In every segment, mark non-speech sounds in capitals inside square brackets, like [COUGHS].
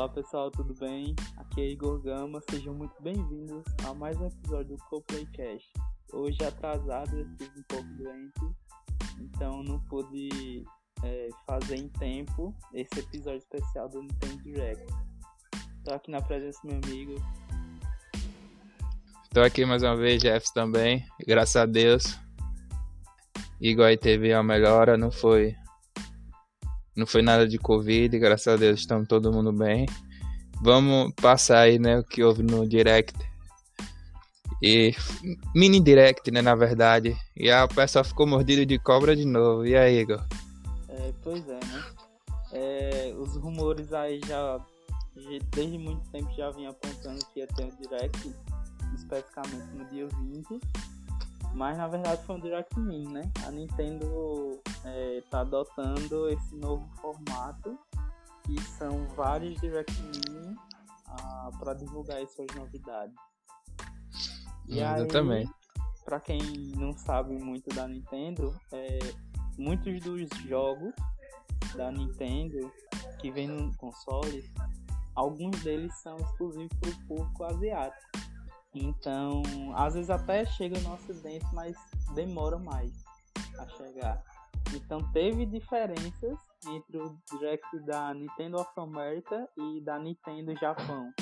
Olá pessoal, tudo bem? Aqui é Igor Gama, sejam muito bem-vindos a mais um episódio do CoPlayCast. Hoje atrasado, eu estive um pouco doente, então não pude é, fazer em tempo esse episódio especial do Nintendo Direct. Estou aqui na presença do meu amigo. Estou aqui mais uma vez, Jeff também, graças a Deus. Igor aí teve a melhora, não foi não foi nada de Covid, graças a Deus estamos todo mundo bem. Vamos passar aí, né, o que houve no direct. E mini direct, né, na verdade. E a pessoa ficou mordido de cobra de novo. E aí, Igor? É, pois é, né? É, os rumores aí já desde muito tempo já vinha apontando que ia ter um direct, especificamente no dia 20. Mas na verdade foi um Direct Mini, né? A Nintendo está é, adotando esse novo formato, que são vários Direct Mini ah, para divulgar as suas novidades. E Exatamente. aí, para quem não sabe muito da Nintendo, é, muitos dos jogos da Nintendo que vem no console, alguns deles são exclusivos para o público asiático. Então, às vezes até chega no Ocidente, mas demora mais a chegar. Então, teve diferenças entre o Direct da Nintendo of America e da Nintendo Japão.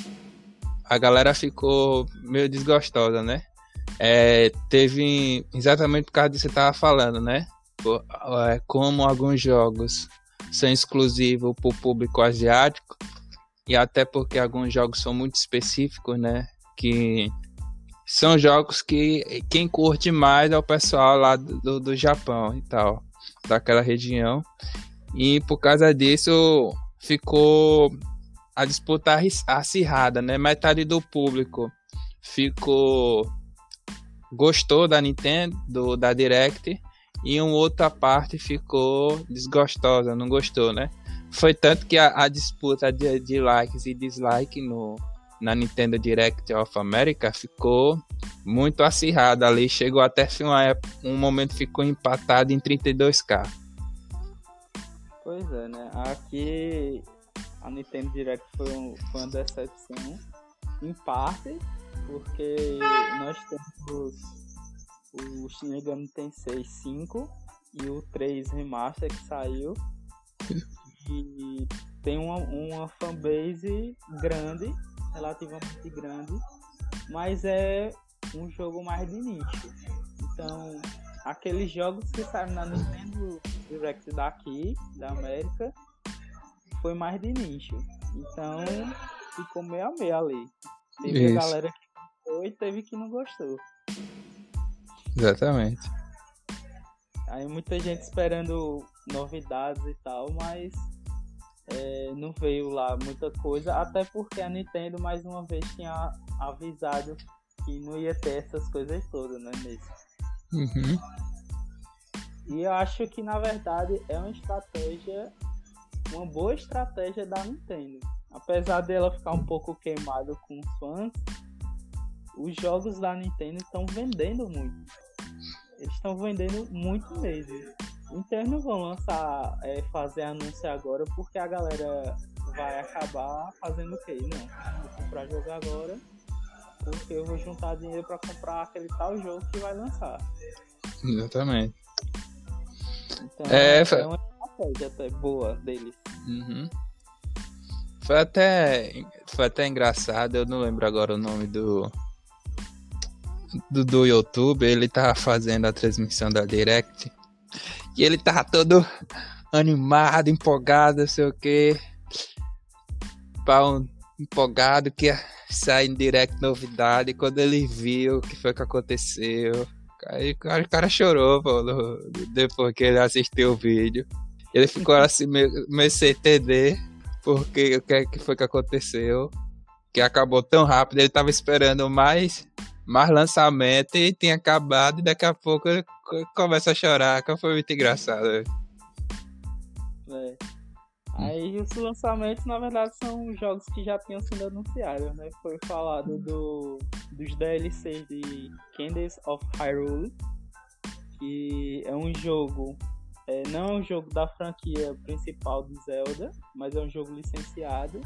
A galera ficou meio desgostosa, né? É, teve exatamente por causa disso que você tava falando, né? É, como alguns jogos são exclusivos para o público asiático e até porque alguns jogos são muito específicos, né? Que são jogos que quem curte mais é o pessoal lá do, do Japão e tal, daquela região. E por causa disso ficou a disputa acirrada, né? Metade do público ficou gostou da Nintendo, do, da Direct, e uma outra parte ficou desgostosa, não gostou, né? Foi tanto que a, a disputa de, de likes e dislikes no, na Nintendo Direct of America ficou muito acirrada ali, chegou até uma, um momento ficou empatado em 32k. Pois é, né? Aqui a Nintendo Direct foi, um, foi uma decepção, em parte, porque nós temos o Shin Megami Tensei 5 e o 3 Remaster que saiu. e tem uma, uma fanbase grande relativamente grande, mas é um jogo mais de nicho. Então, aqueles jogos que saíram na Nintendo Direct daqui, da América, foi mais de nicho. Então, ficou meio a meio ali. Teve Isso. a galera que gostou e teve que não gostou. Exatamente. Aí muita gente esperando novidades e tal, mas é, não veio lá muita coisa, até porque a Nintendo mais uma vez tinha avisado que não ia ter essas coisas todas, né, mesmo. Uhum. E eu acho que na verdade é uma estratégia, uma boa estratégia da Nintendo. Apesar dela ficar um pouco queimada com os fãs, os jogos da Nintendo estão vendendo muito. Eles estão vendendo muito mesmo. Então eles não vão lançar, é, fazer anúncio agora porque a galera vai acabar fazendo o quê? Não, vou comprar jogo agora porque eu vou juntar dinheiro para comprar aquele tal jogo que vai lançar. Exatamente. Então é, é uma estratégia até boa deles. Uhum. Foi até, foi até engraçado, eu não lembro agora o nome do, do, do YouTube, ele tava fazendo a transmissão da Direct e ele tava todo animado, empolgado, não sei o que. Um, empolgado que ia sair em direct novidade. Quando ele viu o que foi que aconteceu, aí, o cara chorou, pô, depois que ele assistiu o vídeo. Ele ficou assim meio, meio sem entender porque o que, que foi que aconteceu. Que acabou tão rápido, ele tava esperando mais mais lançamento e tinha acabado e daqui a pouco começa a chorar, que foi muito engraçado. É. Aí os lançamentos, na verdade, são jogos que já tinham sido anunciados, né? Foi falado do, dos DLCs de Candace of Hyrule, que é um jogo, é, não é um jogo da franquia principal do Zelda, mas é um jogo licenciado.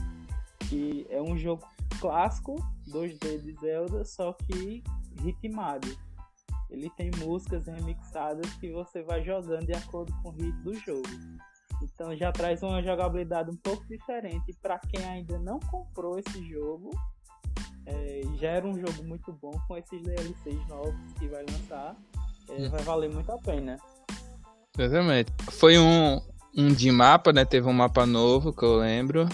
que é um jogo clássico 2D de Zelda, só que ritmado. Ele tem músicas remixadas que você vai jogando de acordo com o ritmo do jogo. Então já traz uma jogabilidade um pouco diferente para quem ainda não comprou esse jogo. É, já era um jogo muito bom com esses DLCs novos que vai lançar. É, hum. vai valer muito a pena. Exatamente. Foi um, um de mapa, né? Teve um mapa novo que eu lembro.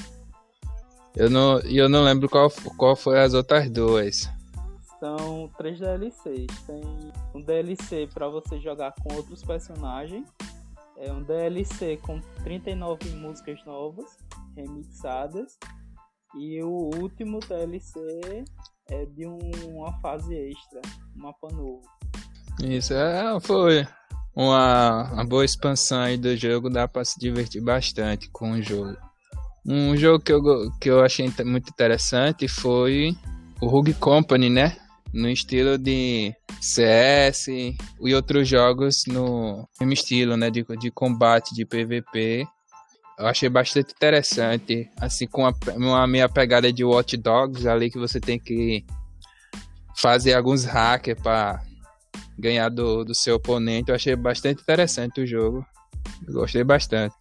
Eu não, eu não lembro qual, qual foi as outras duas. São três DLCs. Tem um DLC para você jogar com outros personagens. É um DLC com 39 músicas novas, remixadas. E o último DLC é de um, uma fase extra, um mapa novo. Isso, é, foi uma, uma boa expansão aí do jogo, dá para se divertir bastante com o jogo. Um jogo que eu, que eu achei muito interessante foi o Rogue Company, né? No estilo de CS e outros jogos no mesmo estilo, né? De, de combate, de PVP. Eu achei bastante interessante. Assim, com a, uma minha pegada de Watch Dogs ali, que você tem que fazer alguns hackers para ganhar do, do seu oponente. Eu achei bastante interessante o jogo. Gostei bastante.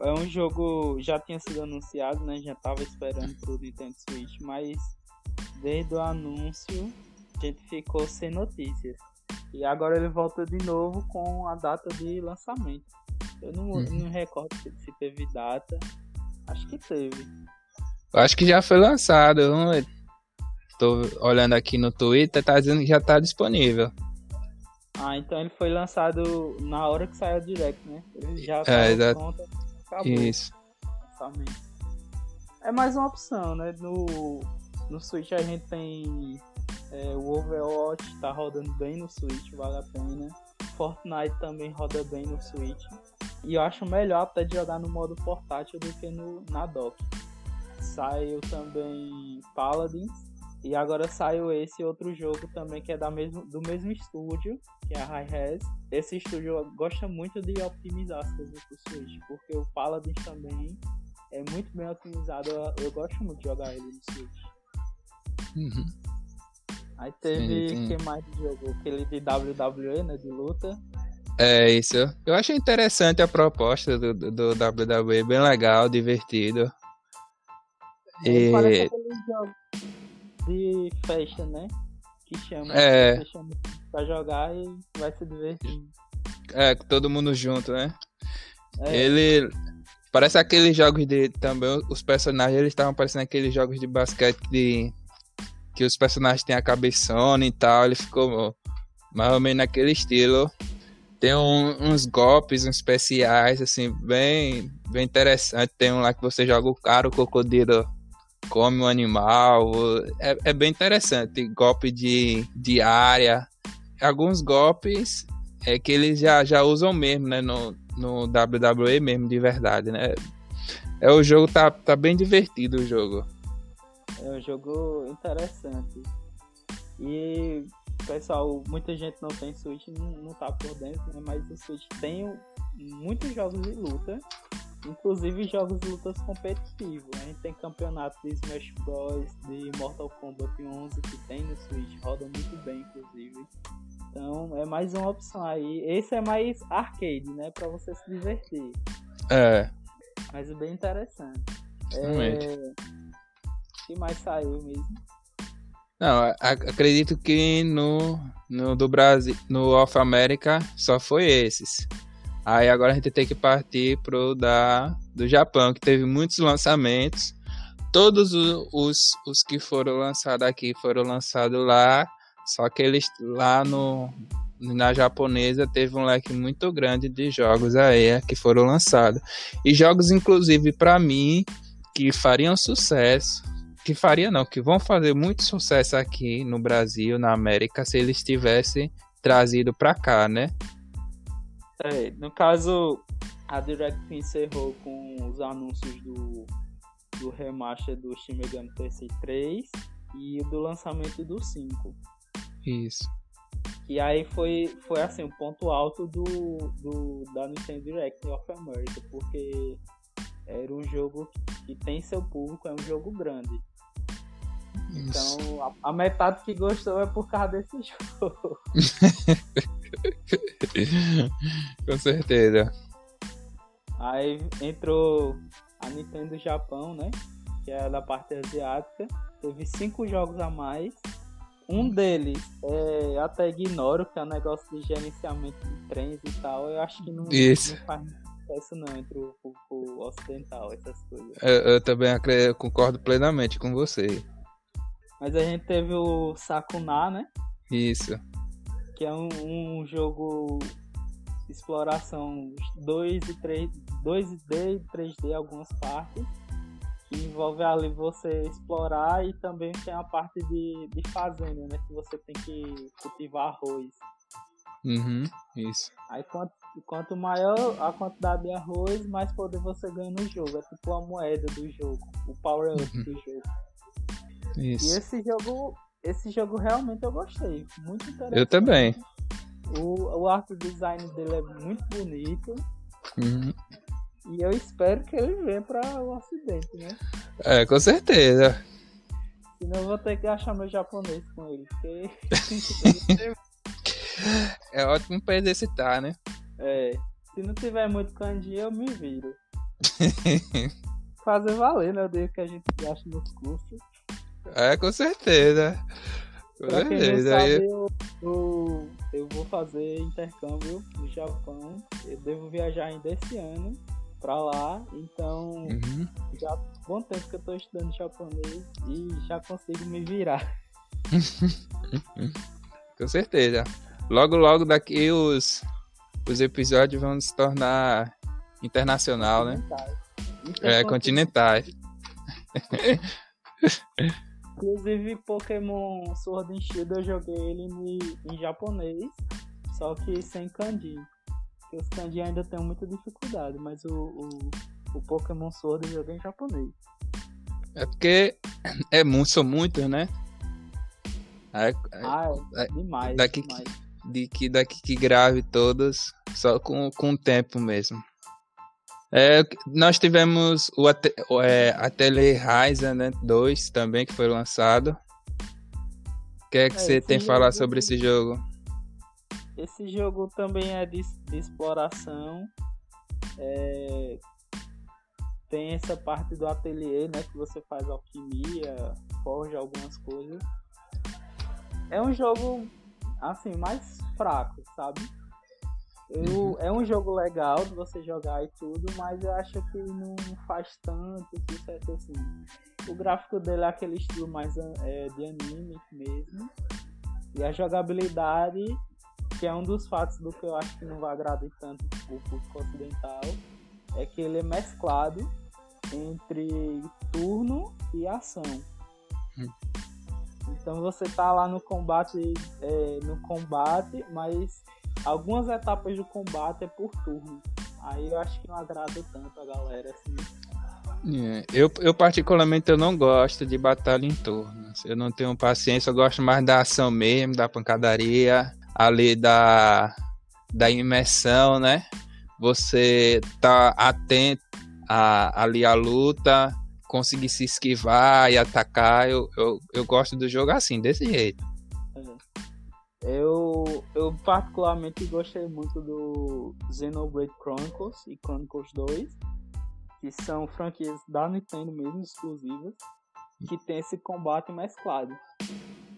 É um jogo já tinha sido anunciado, né? Já tava esperando pro Nintendo Switch, mas desde o anúncio a gente ficou sem notícias. E agora ele volta de novo com a data de lançamento. Eu não, uhum. não recordo se teve data. Acho que teve. Acho que já foi lançado. Tô olhando aqui no Twitter, tá dizendo que já tá disponível. Ah, então ele foi lançado na hora que saiu o direct, né? Ele já é, exato. Pronto, acabou. Isso. É mais uma opção, né? No, no Switch a gente tem é, o Overwatch, tá rodando bem no Switch, vale a pena. Fortnite também roda bem no Switch. E eu acho melhor até de jogar no modo portátil do que no, na dock. Saiu também Paladins, e agora saiu esse outro jogo também que é da mesmo, do mesmo estúdio, que é a Hi-Res. Esse estúdio gosta muito de optimizar as coisas pro Switch, porque o Paladins também é muito bem otimizado. Eu, eu gosto muito de jogar ele no Switch. Uhum. Aí teve, sim, sim. que mais jogou? Aquele de WWE, né, de luta. É isso. Eu achei interessante a proposta do, do, do WWE, bem legal, divertido. E... Parece aquele jogo de festa, né? Que chama, é. chama pra jogar e vai se divertir. É, todo mundo junto, né? É. Ele. Parece aqueles jogos de. Também os personagens eles estavam parecendo aqueles jogos de basquete de. Que os personagens têm a cabeçona e tal. Ele ficou mais ou menos naquele estilo. Tem um, uns golpes uns especiais, assim, bem, bem interessante. Tem um lá que você joga o cara, o crocodilo come um animal. É, é bem interessante. Golpe de, de área. Alguns golpes é que eles já, já usam mesmo, né? No, no WWE mesmo, de verdade, né? É, o jogo tá, tá bem divertido o jogo. É um jogo interessante. E, pessoal, muita gente não tem Switch, não, não tá por dentro, né? Mas o Switch tem muitos jogos de luta inclusive jogos de lutas competitivos. A gente tem campeonato de Smash Bros, de Mortal Kombat 11 que tem no Switch, roda muito bem, inclusive. Então é mais uma opção aí. Esse é mais arcade, né, para você se divertir. É. Mas é bem interessante. É... O que mais saiu mesmo? Não, acredito que no, no do Brasil, no Off America só foi esses. Aí agora a gente tem que partir pro da do Japão, que teve muitos lançamentos. Todos os, os que foram lançados aqui foram lançados lá, só que eles lá no na japonesa teve um leque muito grande de jogos aí que foram lançados. E jogos inclusive para mim que fariam sucesso, que faria não, que vão fazer muito sucesso aqui no Brasil, na América, se eles tivessem trazido para cá, né? É, no caso, a Direct encerrou com os anúncios do, do remaster do Shin Megami Tensei 3 e do lançamento do 5. Isso. E aí foi, foi assim, o um ponto alto do, do, da Nintendo Direct of America, porque era um jogo que tem seu público, é um jogo grande. Isso. Então, a, a, metade que gostou é por causa desse [LAUGHS] jogo. [LAUGHS] Com certeza. Aí entrou a Nintendo Japão, né? Que é da parte asiática. Teve cinco jogos a mais. Um deles é, até ignoro, que é um negócio de gerenciamento de trens e tal. Eu acho que não, Isso. não faz sucesso não entre o público ocidental, essas coisas. Eu, eu também concordo plenamente com você. Mas a gente teve o Sakuna, né? Isso. Que é um, um jogo exploração 2 e 3, 2D e 3D algumas partes. Que envolve ali você explorar e também tem a parte de, de fazenda, né? Que você tem que cultivar arroz. Uhum, isso. Aí quanto, quanto maior a quantidade de arroz, mais poder você ganha no jogo. É tipo a moeda do jogo, o power up uhum. do jogo. Isso. E esse jogo, esse jogo realmente eu gostei. Muito interessante. Eu também. O, o art design dele é muito bonito. Uhum. E eu espero que ele venha para o ocidente, né? É, com certeza. Senão eu vou ter que achar meu japonês com ele. Porque... [LAUGHS] é ótimo para exercitar, né? É. Se não tiver muito kanji, eu me viro. [LAUGHS] Fazer valer, né? O que a gente gasta nos cursos. É, com certeza. Com pra certeza. Sabe, eu, eu, eu, vou fazer intercâmbio no Japão. Eu devo viajar ainda esse ano pra lá. Então, uhum. já há bom tempo que eu tô estudando japonês e já consigo me virar. [LAUGHS] com certeza. Logo, logo daqui os, os episódios vão se tornar internacional, né? É, continentais. [LAUGHS] Inclusive, Pokémon Sword and Shield eu joguei ele em japonês, só que sem kanji. Porque os kanji ainda tem muita dificuldade, mas o, o, o Pokémon Sword eu joguei em japonês. É porque [COUGHS] é muito, são muitos, né? É, é, ah, é, demais. Daqui, demais. De que, daqui que grave todos, só com, com o tempo mesmo. É, nós tivemos o, é, Atelier Ryzen né, 2 também, que foi lançado. O que é que é, você tem a falar sobre esse jogo? Esse jogo também é de, de exploração. É, tem essa parte do ateliê, né? Que você faz alquimia, forja algumas coisas. É um jogo, assim, mais fraco, sabe? Eu, uhum. É um jogo legal de você jogar e tudo, mas eu acho que não faz tanto sucesso assim. O gráfico dele é aquele estilo mais é, de anime mesmo. E a jogabilidade, que é um dos fatos do que eu acho que não vai agradar tanto o público ocidental, é que ele é mesclado entre turno e ação. Hum. Então você tá lá no combate, é, no combate, mas algumas etapas do combate é por turno. Aí eu acho que não agrada tanto a galera assim. É, eu, eu particularmente eu não gosto de batalha em turnos. Eu não tenho paciência, eu gosto mais da ação mesmo, da pancadaria, ali da, da imersão, né? Você tá atento a, ali à luta, conseguir se esquivar e atacar. Eu, eu, eu gosto do jogo assim, desse jeito. Eu, eu particularmente gostei muito do Xenoblade Chronicles e Chronicles 2, que são franquias da Nintendo mesmo, exclusivas, que tem esse combate mesclado.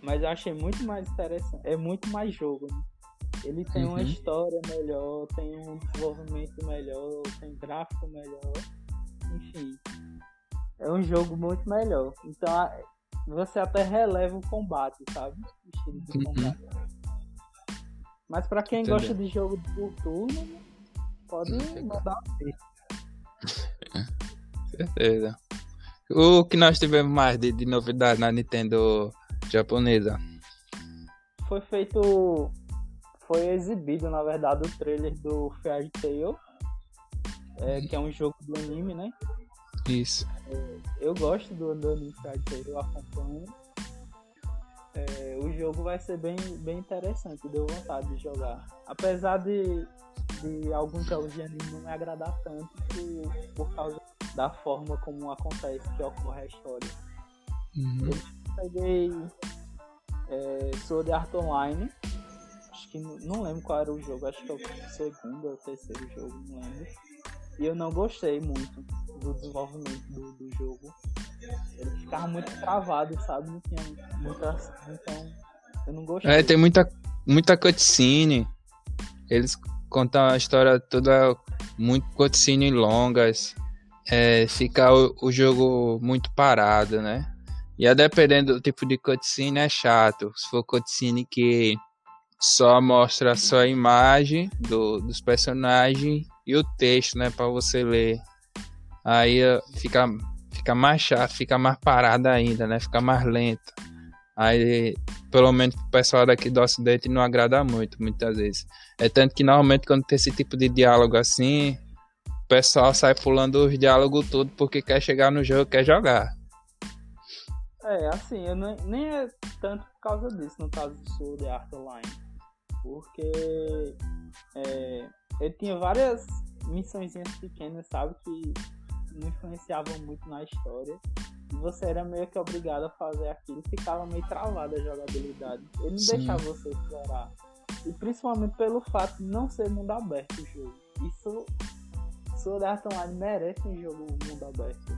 Mas eu achei muito mais interessante, é muito mais jogo, né? Ele tem uhum. uma história melhor, tem um desenvolvimento melhor, tem gráfico melhor, enfim. É um jogo muito melhor. Então você até releva o combate, sabe? O estilo de uhum. combate. Mas pra quem Entendeu. gosta de jogo de turno, pode mandar Certeza. O que nós tivemos mais de, de novidade na Nintendo japonesa? Foi feito. Foi exibido, na verdade, o trailer do Fairy Tail. É, que é um jogo do anime, né? Isso. Eu gosto do, do anime Fairy Tail, eu acompanho é, o jogo vai ser bem, bem interessante, deu vontade de jogar. Apesar de, de alguns jogos de anime não me agradar tanto por, por causa da forma como acontece, que ocorre a história. Uhum. Eu peguei é, Sword Art Online. Acho que não, não lembro qual era o jogo, acho que é o segundo ou terceiro jogo, não lembro. E eu não gostei muito do desenvolvimento do, do jogo. Ele ficava muito travado, sabe? Não tinha muita então eu não gostei. É, tem muita, muita cutscene. Eles contam a história toda muito cutscene longas. É, fica o, o jogo muito parado, né? E a dependendo do tipo de cutscene é chato. Se for cutscene que só mostra só a imagem do, dos personagens e o texto, né, para você ler. Aí eh, fica fica mais chato, fica mais parado ainda, né? Fica mais lento. Aí, pelo menos o pessoal daqui do Ocidente não agrada muito, muitas vezes. É tanto que normalmente quando tem esse tipo de diálogo assim, o pessoal sai pulando os diálogos tudo porque quer chegar no jogo, quer jogar. É, assim, eu nem, é tanto por causa disso, no caso do Sword Art Online. Porque é, eu tinha várias missões pequenas, sabe, que não influenciavam muito na história. E você era meio que obrigado a fazer aquilo ficava meio travada a jogabilidade. Ele não Sim. deixava você explorar. E principalmente pelo fato de não ser mundo aberto o jogo. Isso Sword Art Online merece um jogo mundo aberto.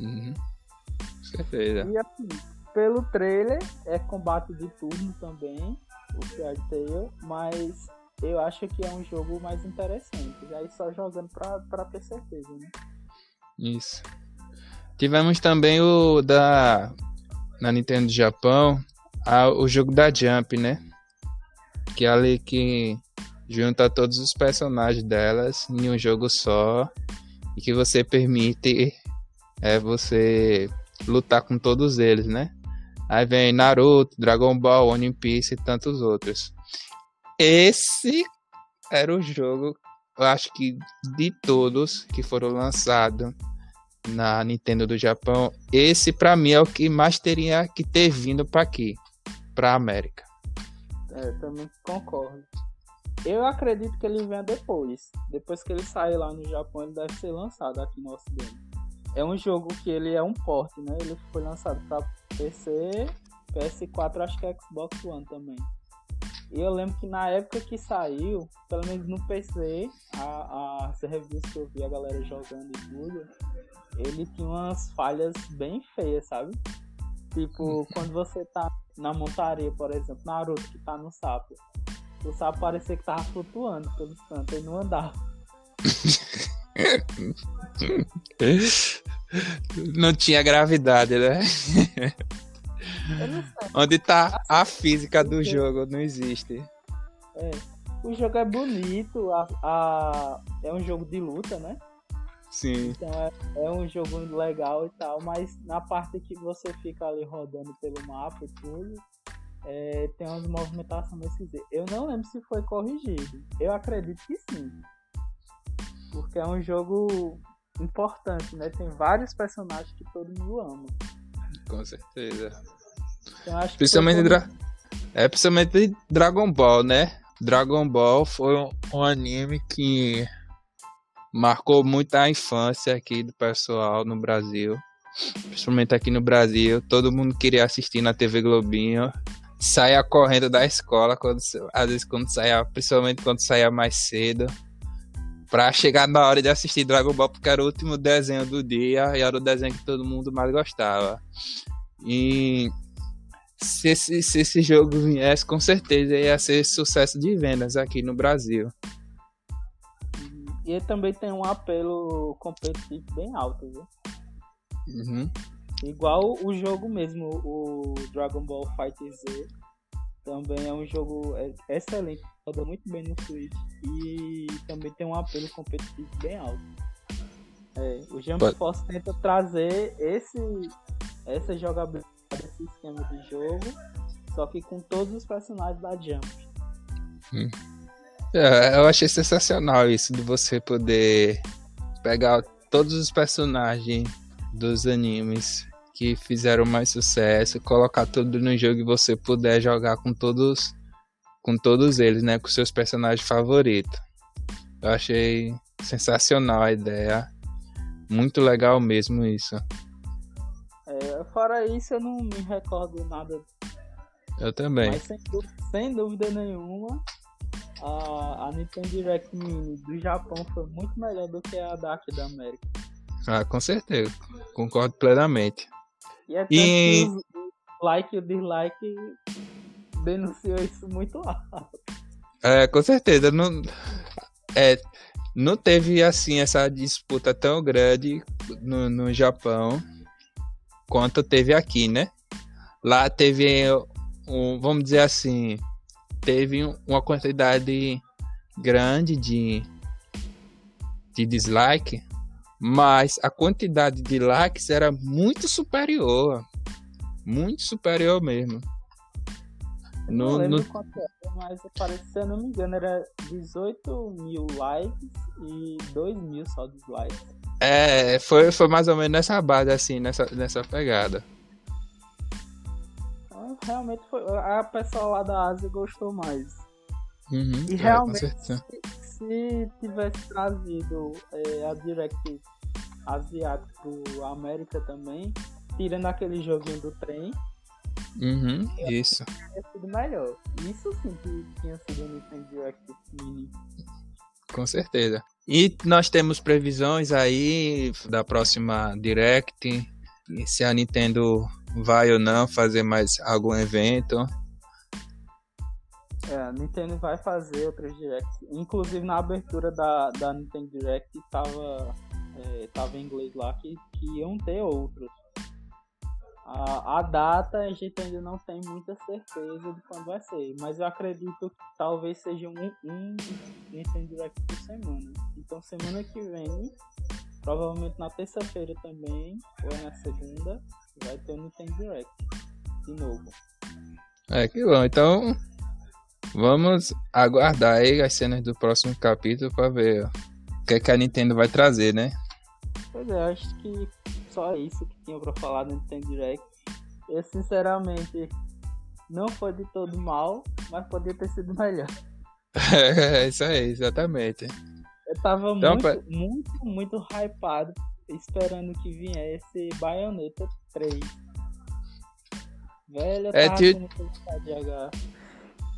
Uhum. Com certeza. E assim, pelo trailer, é combate de turno também, o Fairy Tail, mas eu acho que é um jogo mais interessante. Aí só jogando pra, pra ter certeza, né? Isso. Tivemos também o da na Nintendo do Japão, a- o jogo da Jump, né? Que é ali que junta todos os personagens delas em um jogo só e que você permite é você lutar com todos eles, né? Aí vem Naruto, Dragon Ball, One Piece e tantos outros. Esse era o jogo, eu acho que de todos que foram lançados na Nintendo do Japão, esse pra mim é o que mais teria que ter vindo pra aqui, pra América. É, também concordo. Eu acredito que ele venha depois. Depois que ele sair lá no Japão, ele deve ser lançado aqui no Ocidente. É um jogo que ele é um porte, né? Ele foi lançado pra PC, PS4, acho que é Xbox One também. E eu lembro que na época que saiu, pelo menos no PC, a- as reviews que eu vi a galera jogando e tudo, ele tinha umas falhas bem feias, sabe? Tipo, quando você tá na montaria, por exemplo, Naruto que tá no sapo. O sapo parecia que tava flutuando pelos cantos, ele não andava. [LAUGHS] Não tinha gravidade, né? [LAUGHS] Onde tá a física do jogo? Não existe. É. O jogo é bonito, a, a- é um jogo de luta, né? Sim. Então é, é um jogo legal e tal, mas na parte que você fica ali rodando pelo mapa e tudo, é, tem umas movimentações esquisitas. Eu não lembro se foi corrigido. Eu acredito que sim. Porque é um jogo importante, né? Tem vários personagens que todo mundo ama. Com certeza. Então, Principalmente, Dra é, principalmente Dragon Ball, né? Dragon Ball foi um, um anime que marcou muito a infância aqui do pessoal no Brasil. Principalmente aqui no Brasil. Todo mundo queria assistir na TV Globinho. Saia correndo da escola, quando, às vezes quando saia, principalmente quando saía mais cedo. Pra chegar na hora de assistir Dragon Ball, porque era o último desenho do dia e era o desenho que todo mundo mais gostava. E se esse, se esse jogo viesse, com certeza ia ser sucesso de vendas aqui no Brasil. E ele também tem um apelo competitivo bem alto, viu? Uhum. Igual o jogo mesmo, o Dragon Ball Fighter Z. Também é um jogo é- excelente, roda muito bem no Switch. E também tem um apelo competitivo bem alto. É, o Jump But- Force tenta trazer esse, essa jogabilidade, esse esquema de jogo, só que com todos os personagens da Jump. É, eu achei sensacional isso de você poder pegar todos os personagens dos animes que fizeram mais sucesso, colocar tudo no jogo e você puder jogar com todos com todos eles, né, com seus personagens favoritos. Eu achei sensacional a ideia. muito legal mesmo isso. Fora isso, eu não me recordo nada. Eu também. Mas sem, sem dúvida nenhuma, a, a Nintendo Direct Mini do Japão foi muito melhor do que a daqui da América. Ah, com certeza. Concordo plenamente. E é e... que o like e o dislike denunciou isso muito alto. É, com certeza. Não, é, não teve assim essa disputa tão grande no, no Japão quanto teve aqui, né? Lá teve um, vamos dizer assim, teve uma quantidade grande de, de dislike, mas a quantidade de likes era muito superior. Muito superior mesmo. No, não lembro no... quanto era, mas parece, se eu não me engano, era 18 mil likes e 2 mil só dislikes. É, foi, foi mais ou menos nessa base, assim, nessa, nessa pegada. Então, realmente foi. A pessoa lá da Ásia gostou mais. Uhum, e é, realmente, se, se, tivesse trazido é, a Direct asiática pro América também, tirando aquele joguinho do trem. Uhum, isso. Tinha sido melhor. Isso sim que tinha sido o Nintendo Direct Mini. Com certeza. E nós temos previsões aí da próxima Direct, se a Nintendo vai ou não fazer mais algum evento. É, a Nintendo vai fazer outras Direct. Inclusive na abertura da, da Nintendo Direct estava é, tava em inglês lá que, que iam ter outros. A, a data a gente ainda não tem muita certeza de quando vai ser, mas eu acredito que talvez seja um, um Nintendo Direct por semana. Então semana que vem, provavelmente na terça-feira também, ou na segunda, vai ter o Nintendo Direct de novo. É que bom, então vamos aguardar aí as cenas do próximo capítulo para ver o que, é que a Nintendo vai trazer, né? Pois é, acho que só isso que tinha pra falar no Nintendo Direct. Eu sinceramente não foi de todo mal, mas podia ter sido melhor. É, isso aí, exatamente. Eu tava então, muito, pra... muito, muito hypado, esperando que viesse Bayonetta 3. Velho, eu é, tava é, com vontade de jogar.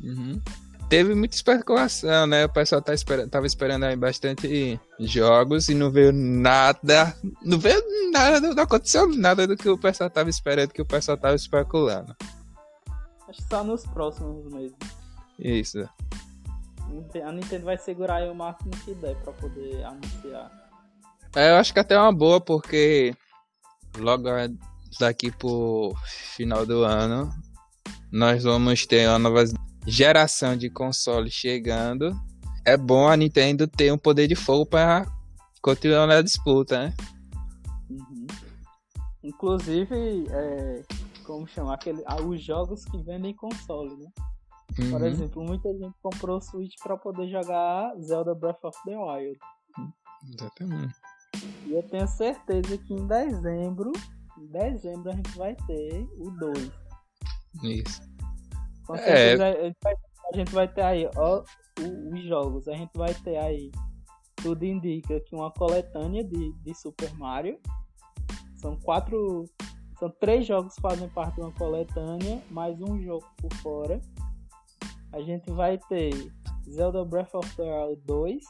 Uhum teve muita especulação, né? O pessoal tá esperando, tava esperando aí bastante jogos e não veio nada. Não veio nada, não aconteceu nada do que o pessoal tava esperando, que o pessoal tava especulando. Acho que só nos próximos meses. Isso. A Nintendo vai segurar aí o máximo que der pra poder anunciar. É, eu acho que até é uma boa, porque logo daqui pro final do ano nós vamos ter uma nova geração de console chegando, é bom a Nintendo ter um poder de fogo para continuar na disputa, né? Uhum. Inclusive, é, como chamar aquele, ah, os jogos que vendem console, né? Uhum. Por exemplo, muita gente comprou o Switch para poder jogar Zelda Breath of the Wild. Exatamente. E eu tenho certeza que em dezembro, em dezembro a gente vai ter o 2. Isso. Com certeza é... a gente vai ter aí ó, os jogos. A gente vai ter aí. Tudo indica que uma coletânea de, de Super Mario. São quatro. São três jogos que fazem parte de uma coletânea, mais um jogo por fora. A gente vai ter Zelda Breath of the Wild 2.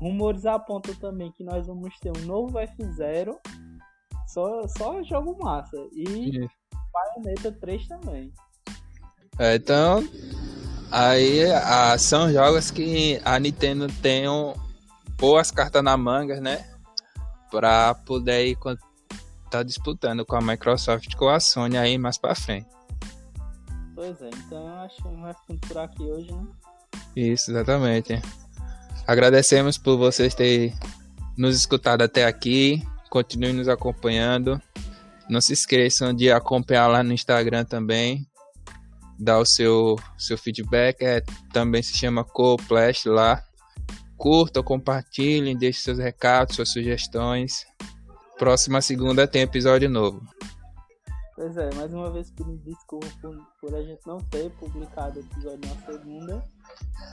Rumores apontam também que nós vamos ter um novo F0. Só, só jogo massa. E Bayonetta 3 também. É, então, aí a, são jogos que a Nintendo tem um, boas cartas na manga, né? Pra poder ir tá disputando com a Microsoft com a Sony aí mais pra frente. Pois é, então acho que vai ficando por aqui hoje, né? Isso, exatamente. Agradecemos por vocês terem nos escutado até aqui. Continuem nos acompanhando. Não se esqueçam de acompanhar lá no Instagram também, dar o seu, seu feedback. É, também se chama Coplash lá. Curtam, compartilhem, deixem seus recados, suas sugestões. Próxima segunda tem episódio novo. Pois é, mais uma vez pedir desculpa por, por a gente não ter publicado o episódio na segunda.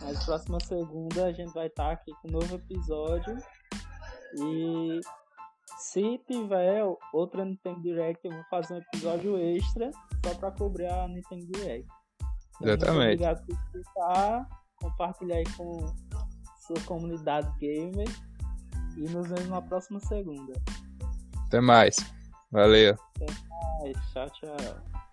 Mas próxima segunda a gente vai estar aqui com um novo episódio. E Se tiver outra Nintendo Direct, eu vou fazer um episódio extra só pra cobrir a Nintendo Direct. Então, Exatamente. Obrigado por escutar, compartilhar aí com sua comunidade gamer e nos vemos na próxima segunda. Até mais. Valeu. Até mais. Tchau, tchau.